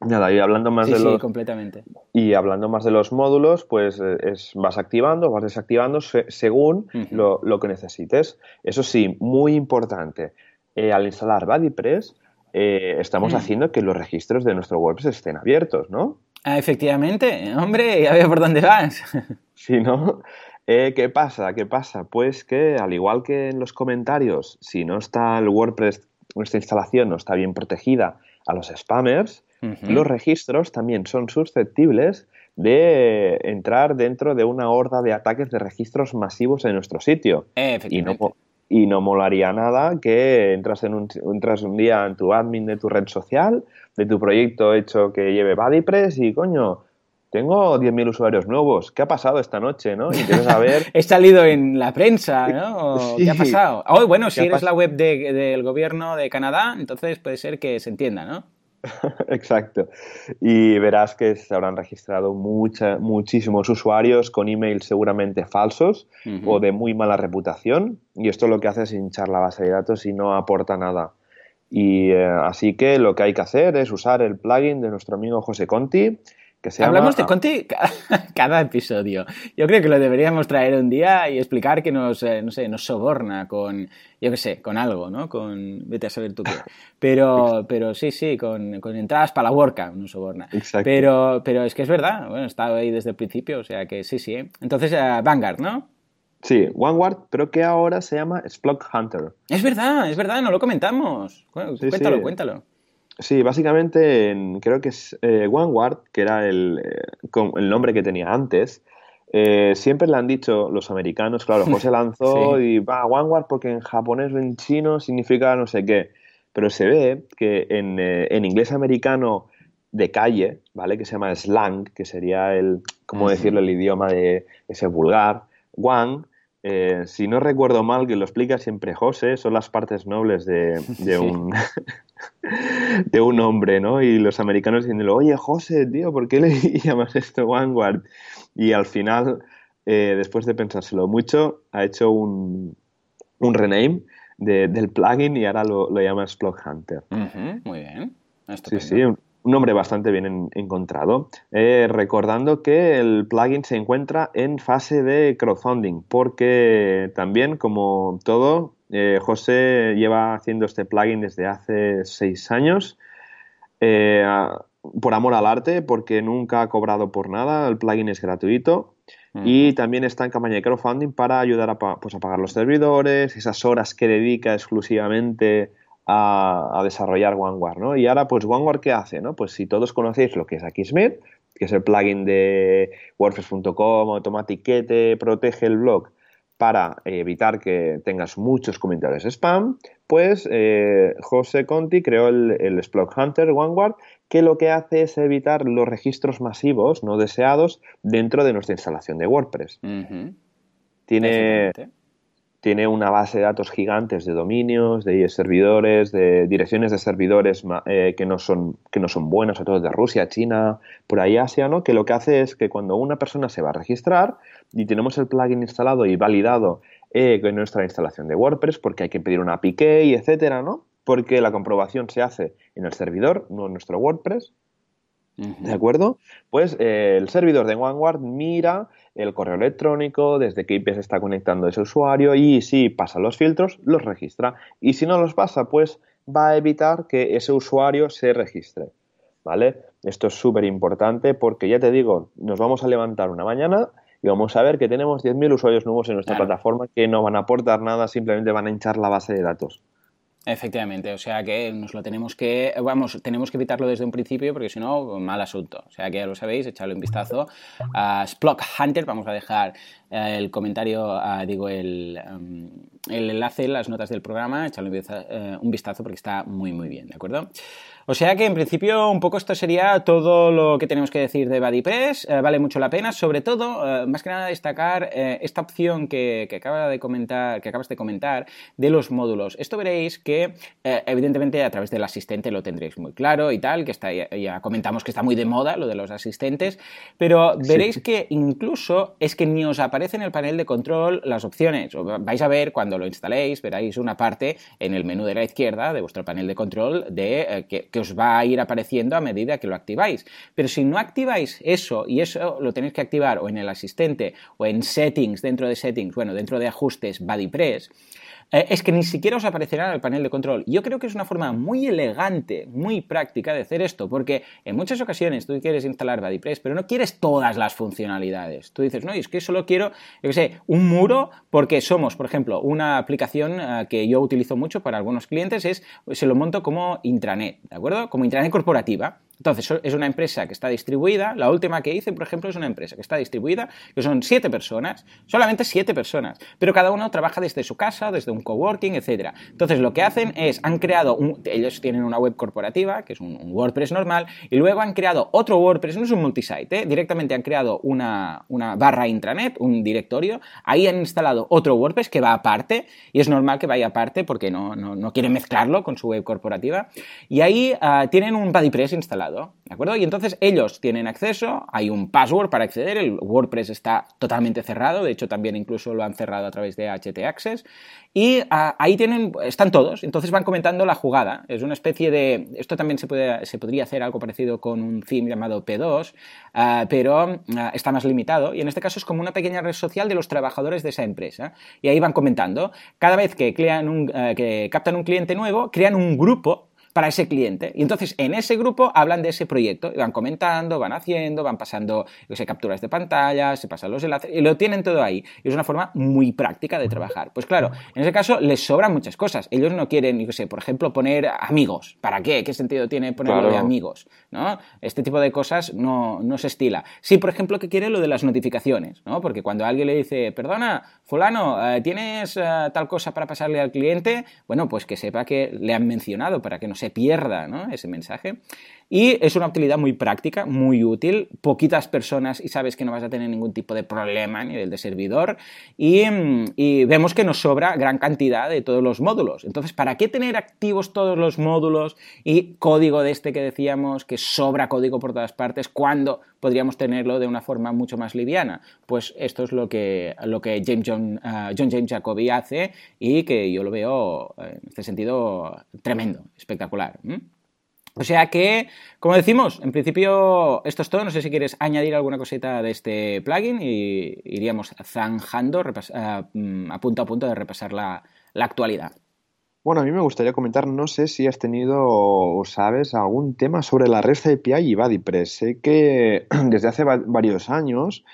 Nada, y hablando más de los.
completamente.
Y hablando más de los módulos, pues eh, es, vas activando, vas desactivando según lo, que necesites. Eso sí, muy importante. Eh, al instalar BuddyPress, eh, estamos haciendo que los registros de nuestro WordPress estén abiertos, ¿no?
Ah, efectivamente, hombre, ya veo por dónde vas. <laughs>
sí, ¿no? ¿Qué pasa? ¿Qué pasa? Pues que al igual que en los comentarios, si no está el WordPress, nuestra instalación no está bien protegida a los spammers, los registros también son susceptibles de entrar dentro de una horda de ataques de registros masivos en nuestro sitio.
Y no,
y no molaría nada que entras, en un, entras un día en tu admin de tu red social, de tu proyecto hecho que lleve BuddyPress y coño, tengo 10.000 usuarios nuevos. ¿Qué ha pasado esta noche? ¿no? Y quieres saber... <laughs>
He salido en la prensa, <laughs> ¿no? ¿Qué ha pasado? Oh, bueno, si eres la web del gobierno de Canadá, entonces puede ser que se entienda, ¿no? <laughs>
Exacto. Y verás que se habrán registrado mucha, muchísimos usuarios con emails seguramente falsos o de muy mala reputación. Y esto lo que hace es hinchar la base de datos y no aporta nada. Y eh, así que lo que hay que hacer es usar el plugin de nuestro amigo José Conti,
Hablamos de Conti <laughs> cada, episodio. Yo creo que lo deberíamos traer un día y explicar que nos, eh, no sé, nos soborna con, yo qué sé, con algo, ¿no? Con, vete a saber tú qué. <laughs> Pero, pero sí, sí, con, entradas para la WordCamp nos soborna.
Exacto.
Pero, pero es que es verdad, bueno, he estado ahí desde el principio, o sea que sí, sí. ¿eh? Entonces, uh, Vanguard, ¿no?
Sí, Vanguard, pero que ahora se llama Splunk Hunter.
Es verdad, es verdad, no lo comentamos. cuéntalo, cuéntalo.
Sí, básicamente creo que es eh, OneWard, que era el, eh, el, nombre que tenía antes. Eh, siempre le han dicho los americanos, claro, <laughs> José lanzó y va OneWard porque en japonés o en chino significa no sé qué. Pero se ve que en, en inglés americano de calle, ¿vale? Que se llama slang, que sería el, ¿cómo decirlo?, el idioma de ese vulgar. One, si no recuerdo mal, que lo explica siempre José, son las partes nobles de, <laughs> de un, <laughs> de un hombre, ¿no? Y los americanos diciéndole, oye, José, tío, ¿por qué le <laughs> llamas esto Vanguard? Y al final, eh, después de pensárselo mucho, ha hecho un, un rename del plugin y ahora lo, lo llama Splog Hunter.
muy bien.
Sí, sí, un, nombre bastante bien encontrado. Eh, recordando que el plugin se encuentra en fase de crowdfunding, porque también, como todo, eh, José lleva haciendo este plugin desde hace seis años. Eh, por amor al arte, porque nunca ha cobrado por nada, el plugin es gratuito. Y también está en campaña de crowdfunding para ayudar a, pues, a pagar los servidores, esas horas que dedica exclusivamente a, desarrollar OneWare, ¿no? Y ahora, pues, OneWare, ¿qué hace, no? Pues si todos conocéis lo que es Akismet, que es el plugin de WordPress.com, automatiquete, protege el blog para evitar que tengas muchos comentarios spam, pues eh, José Conti creó el, el Splunk Hunter OneWard que lo que hace es evitar los registros masivos no deseados dentro de nuestra instalación de WordPress. Tiene, tiene una base de datos gigantes de dominios, de servidores, de direcciones de servidores eh, que, no son, que no son buenas, sobre todo de Rusia, China, por ahí Asia, ¿no? que lo que hace es que cuando una persona se va a registrar y tenemos el plugin instalado y validado eh, en nuestra instalación de WordPress, porque hay que pedir una API y etcétera, ¿no? Porque la comprobación se hace en el servidor, no en nuestro WordPress, ¿De acuerdo? Pues eh, el servidor de OneWard mira el correo electrónico, desde qué IP se está conectando ese usuario y si pasa los filtros, los registra. Y si no los pasa, pues va a evitar que ese usuario se registre. ¿Vale? Esto es súper importante porque ya te digo, nos vamos a levantar una mañana y vamos a ver que tenemos 10.000 usuarios nuevos en nuestra plataforma que no van a aportar nada, simplemente van a hinchar la base de datos.
Efectivamente, o sea que nos lo tenemos que, vamos, tenemos que evitarlo desde un principio porque si no, mal asunto. O sea que ya lo sabéis, echadle un vistazo a Splock Hunter, vamos a dejar eh, el comentario, digo, el, em, el enlace en las notas del programa, echarle un vistazo porque está muy, muy bien, ¿de acuerdo? O sea que en principio un poco esto sería todo lo que tenemos que decir de BuddyPress. Eh, vale mucho la pena, sobre todo, eh, más que nada destacar eh, esta opción que, acaba de comentar, que acabas de comentar de los módulos. Esto veréis que evidentemente a través del asistente lo tendréis muy claro y tal, que está, ya, comentamos que está muy de moda lo de los asistentes, pero veréis que incluso es que ni os aparece en el panel de control las opciones. Vais a ver cuando lo instaléis, veréis una parte en el menú de la izquierda de vuestro panel de control de que os va a ir apareciendo a medida que lo activáis. Pero si no activáis eso, y eso lo tenéis que activar o en el asistente o en settings, dentro de settings, bueno, dentro de ajustes BuddyPress, eh, es que ni siquiera os aparecerá en el panel de control. Yo creo que es una forma muy elegante, muy práctica de hacer esto, porque en muchas ocasiones tú quieres instalar BuddyPress, pero no quieres todas las funcionalidades. Tú dices, no, es que solo quiero, yo qué sé, un muro, porque somos, por ejemplo, una aplicación eh, que yo utilizo mucho para algunos clientes, es, se lo monto como intranet, ¿de acuerdo? Como intranet corporativa. Entonces, es una empresa que está distribuida. La última que hice, por ejemplo, es una empresa que está distribuida, que son siete personas, solamente siete personas, pero cada uno trabaja desde su casa, desde un coworking, etc. Entonces, lo que hacen es, han creado, un, ellos tienen una web corporativa, que es un, WordPress normal, y luego han creado otro WordPress, no es un multisite, ¿eh? directamente han creado una, barra intranet, un directorio, ahí han instalado otro WordPress que va aparte, y es normal que vaya aparte porque no, no, quieren mezclarlo con su web corporativa, y ahí ah, tienen un BuddyPress instalado. ¿De acuerdo? Y entonces ellos tienen acceso, hay un password para acceder, el WordPress está totalmente cerrado, de hecho también incluso lo han cerrado a través de HT Access, y ah, ahí tienen, están todos, entonces van comentando la jugada, es una especie de, esto también se, puede, se podría hacer algo parecido con un theme llamado P2, ah, pero ah, está más limitado, y en este caso es como una pequeña red social de los trabajadores de esa empresa, y ahí van comentando, cada vez que, crean un, que captan un cliente nuevo, crean un grupo para ese cliente. Y entonces en ese grupo hablan de ese proyecto y van comentando, van haciendo, van pasando sé, capturas de pantalla, se pasan los enlaces y lo tienen todo ahí. Y es una forma muy práctica de trabajar. Pues claro, en ese caso les sobran muchas cosas. Ellos no quieren, yo sé, por ejemplo, poner amigos. ¿Para qué? ¿Qué sentido tiene ponerlo de amigos? ¿no? Este tipo de cosas no, no se estila. Sí, por ejemplo, que quiere lo de las notificaciones, ¿no? Porque cuando alguien le dice, perdona, fulano, eh, ¿tienes eh, tal cosa para pasarle al cliente? Bueno, pues que sepa que le han mencionado para que no se pierda ese mensaje. Y es una utilidad muy práctica, muy útil, poquitas personas y sabes que no vas a tener ningún tipo de problema a nivel de servidor. Y, y, vemos que nos sobra gran cantidad de todos los módulos. Entonces, ¿para qué tener activos todos los módulos y código de este que decíamos que sobra código por todas partes cuando podríamos tenerlo de una forma mucho más liviana? Pues esto es lo que, lo que James John, uh, John James Jacobi hace y que yo lo veo en este sentido tremendo, espectacular. O sea que, como decimos, en principio esto es todo. No sé si quieres añadir alguna cosita de este plugin y iríamos zanjando eh, mm, a punto a punto de repasar la, actualidad.
Bueno, a mí me gustaría comentar, no sé si has tenido o sabes algún tema sobre la REST API y BuddyPress. Sé que <clears throat> desde hace varios años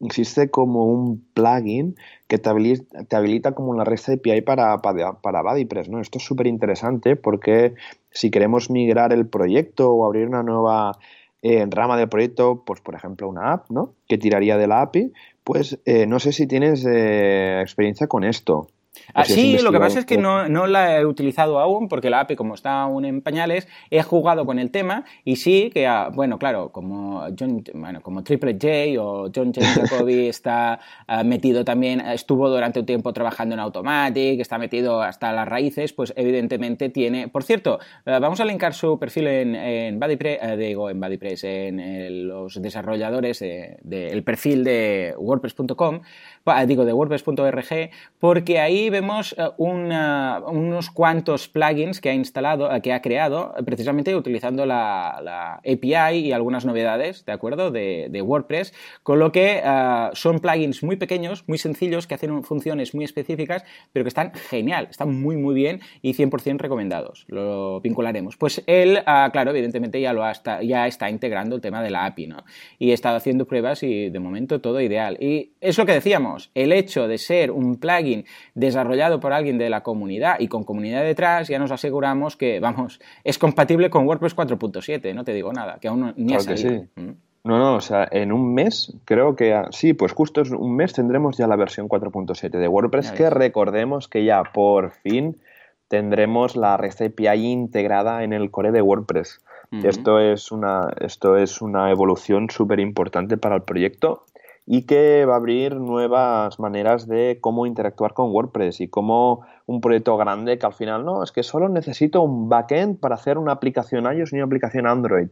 existe como un plugin que te habilita, como una REST API para, para, para BuddyPress. ¿no? Esto es súper interesante porque si queremos migrar el proyecto o abrir una nueva eh, rama del proyecto, pues por ejemplo una app, ¿no? Que tiraría de la API, pues eh, no sé si tienes eh, experiencia con esto.
Ah, sí, lo que pasa es que no, no, la he utilizado aún porque la API, como está aún en pañales, he jugado con el tema y sí que, ah, bueno, claro, como, John, bueno, como Triple J o John J. Jacoby <laughs> está ah, metido también, estuvo durante un tiempo trabajando en Automatic, está metido hasta las raíces, pues evidentemente tiene... Por cierto, vamos a linkar su perfil en, en BuddyPress, digo, en BuddyPress, en los desarrolladores del perfil de WordPress.com, digo, de WordPress.org, porque ahí vemos eh, unos cuantos plugins que ha instalado, eh, que ha creado, eh, precisamente utilizando la, API y algunas novedades, ¿de acuerdo? De, WordPress, con lo que son plugins muy pequeños, muy sencillos, que hacen funciones muy específicas, pero que están genial, están muy, muy bien y 100% recomendados. Lo vincularemos. Pues él, claro, evidentemente ya, lo ya está integrando el tema de la API, ¿no? Y he estado haciendo pruebas y de momento todo ideal. Y es lo que decíamos, el hecho de ser un plugin desarrollado desarrollado por alguien de la comunidad y con comunidad detrás, ya nos aseguramos que, vamos, es compatible con WordPress 4.7, no te digo nada, que aún ni ha salido.
Mm. No, no, o sea, en un mes, creo que sí, pues justo es un mes tendremos ya la versión 4.7 de WordPress, que recordemos que ya por fin tendremos la REST API integrada en el core de WordPress. esto, es una, esto es una evolución súper importante para el proyecto y que va a abrir nuevas maneras de cómo interactuar con WordPress y cómo un proyecto grande que al final no, es que solo necesito un backend para hacer una aplicación iOS y una aplicación Android.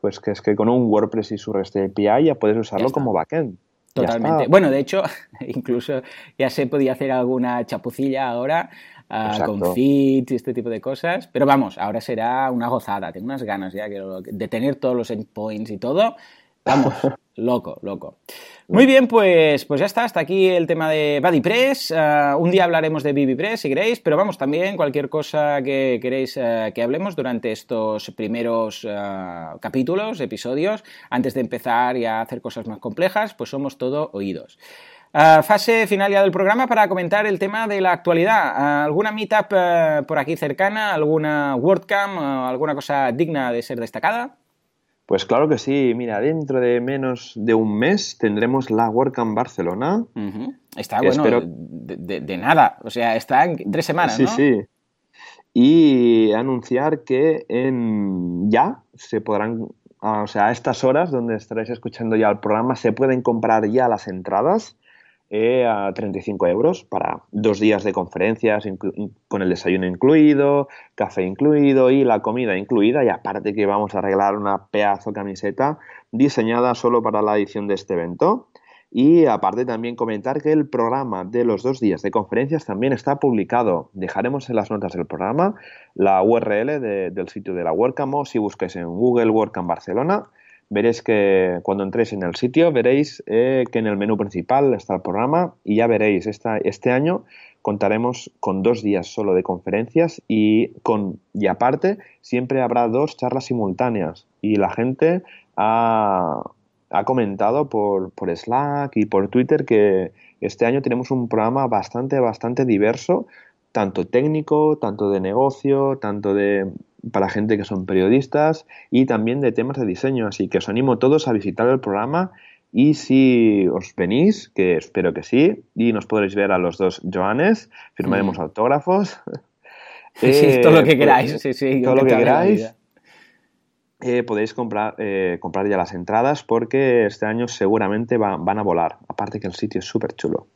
Pues que es que con un WordPress y su REST API ya puedes usarlo como backend.
Totalmente. Bueno, de hecho, <laughs> incluso ya se podía hacer alguna chapucilla ahora uh, con feeds y este tipo de cosas. Pero vamos, ahora será una gozada. Tengo unas ganas ya de tener todos los endpoints y todo. Vamos, <laughs> loco, loco. Muy bien, pues, pues ya está, hasta aquí el tema de BuddyPress. Uh, un día hablaremos de BBPress si queréis, pero vamos, también cualquier cosa que queréis uh, que hablemos durante estos primeros uh, capítulos, episodios, antes de empezar y a hacer cosas más complejas, pues somos todo oídos. fase final ya del programa para comentar el tema de la actualidad. ¿Alguna meetup por aquí cercana? ¿Alguna WordCamp? ¿Alguna cosa digna de ser destacada?
Pues claro que sí. Mira, dentro de menos de un mes tendremos la WordCamp Barcelona.
Está bueno, de, nada. O sea, está en tres semanas,
sí,
¿no?
Sí, sí. Y anunciar que en ya se podrán, o sea, a estas horas donde estaréis escuchando ya el programa, se pueden comprar ya las entradas eh, a 35 euros para dos días de conferencias con el desayuno incluido, café incluido y la comida incluida. Y aparte que vamos a arreglar una pedazo camiseta diseñada solo para la edición de este evento. Y aparte también comentar que el programa de los dos días de conferencias también está publicado. Dejaremos en las notas del programa la URL del sitio de la WordCamp o si busquéis en Google WordCamp Barcelona veréis que cuando entréis en el sitio, veréis eh, que en el menú principal está el programa y ya veréis, esta, este año contaremos con dos días solo de conferencias y, con, y aparte siempre habrá dos charlas simultáneas y la gente ha, ha comentado por, por Slack y por Twitter que este año tenemos un programa bastante, bastante diverso, tanto técnico, tanto de negocio, tanto de para gente que son periodistas y también de temas de diseño. Así que os animo todos a visitar el programa y si os venís, que espero que sí, y nos podréis ver a los dos Joanes, firmaremos mm. autógrafos. <laughs> <laughs>
sí, todo lo que queráis. Sí, sí,
todo lo que queráis. Eh, podéis comprar, eh, comprar ya las entradas porque este año seguramente van a volar. Aparte que el sitio es súper chulo.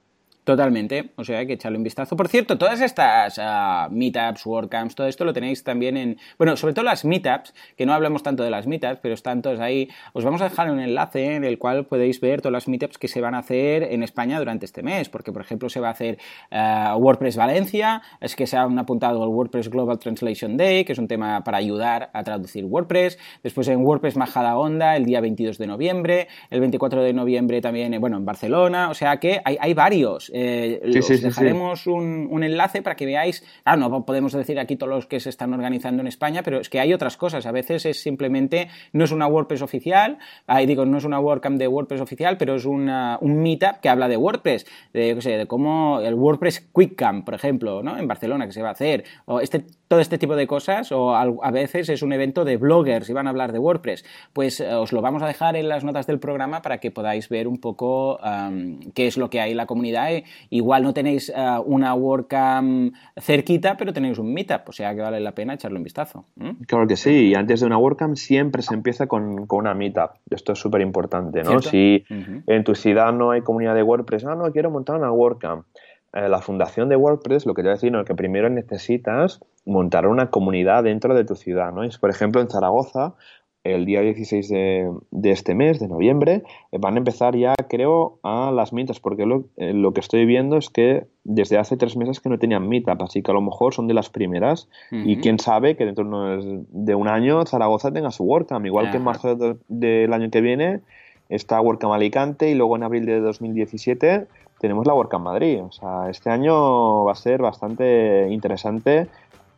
Totalmente, o sea, hay que echarle un vistazo. Por cierto, todas estas uh, meetups, WordCamps, todo esto lo tenéis también en. Bueno, sobre todo las meetups, que no hablamos tanto de las meetups, pero están todos ahí. Os vamos a dejar un enlace en el cual podéis ver todas las meetups que se van a hacer en España durante este mes, porque, por ejemplo, se va a hacer uh, WordPress Valencia, es que se han apuntado al WordPress Global Translation Day, que es un tema para ayudar a traducir WordPress. Después en WordPress Majada Onda, el día 22 de noviembre, el 24 de noviembre también, eh, bueno, en Barcelona, o sea que hay, hay varios. Eh, os dejaremos un, enlace para que veáis. Ah, no podemos decir aquí todos los que se están organizando en España, pero es que hay otras cosas. A veces es simplemente, no es una WordPress oficial, ahí digo, no es una WordCamp de WordPress oficial, pero es un meetup que habla de WordPress, de, de cómo el WordPress Quick Camp, por ejemplo, ¿no? en Barcelona, que se va a hacer, o este, todo este tipo de cosas, o a, veces es un evento de bloggers y van a hablar de WordPress. Pues eh, os lo vamos a dejar en las notas del programa para que podáis ver un poco qué es lo que hay en la comunidad igual no tenéis eh, una WordCamp cerquita, pero tenéis un Meetup, o sea que vale la pena echarle un vistazo.
Claro que sí, y antes de una WordCamp siempre se empieza con, una Meetup. Esto es súper importante, ¿no? Si en tu ciudad no hay comunidad de WordPress, ah, no, quiero montar una WordCamp. Eh, la fundación de WordPress, lo que te voy a decir, es que primero necesitas montar una comunidad dentro de tu ciudad, ¿no? por ejemplo, en Zaragoza el día 16 de, este mes, de noviembre, eh, van a empezar ya, creo, a las meetups, porque lo, eh, lo, que estoy viendo es que desde hace tres meses que no tenían meetup, así que a lo mejor son de las primeras, y quién sabe que dentro de un año Zaragoza tenga su WordCamp, igual que en marzo del año que viene está WordCamp Alicante, y luego en abril de 2017 tenemos la WordCamp Madrid. O sea, este año va a ser bastante interesante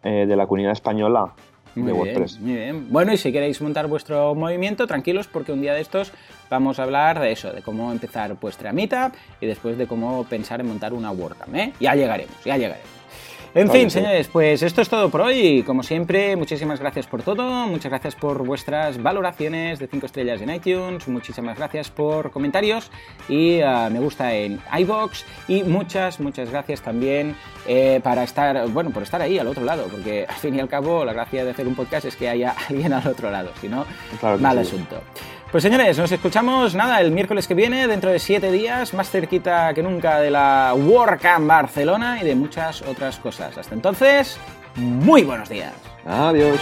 eh, de la comunidad española muy Bien,
muy bien. Bueno, y si queréis montar vuestro movimiento, tranquilos, porque un día de estos vamos a hablar de eso, de cómo empezar vuestra meetup y después de cómo pensar en montar una WordCamp. ¿eh? Ya llegaremos, ya llegaremos. En fin, señores, pues esto es todo por hoy. Como siempre, muchísimas gracias por todo. Muchas gracias por vuestras valoraciones de 5 estrellas en iTunes. Muchísimas gracias por comentarios y uh, me gusta en iBox. Y muchas, muchas gracias también eh, para estar, bueno, por estar ahí al otro lado. Porque al fin y al cabo, la gracia de hacer un podcast es que haya <laughs> alguien al otro lado. Si no, mal asunto. Pues señores, nos escuchamos nada el miércoles que viene, dentro de siete días, más cerquita que nunca de la WordCamp Barcelona y de muchas otras cosas. Hasta entonces, muy buenos días.
Adiós.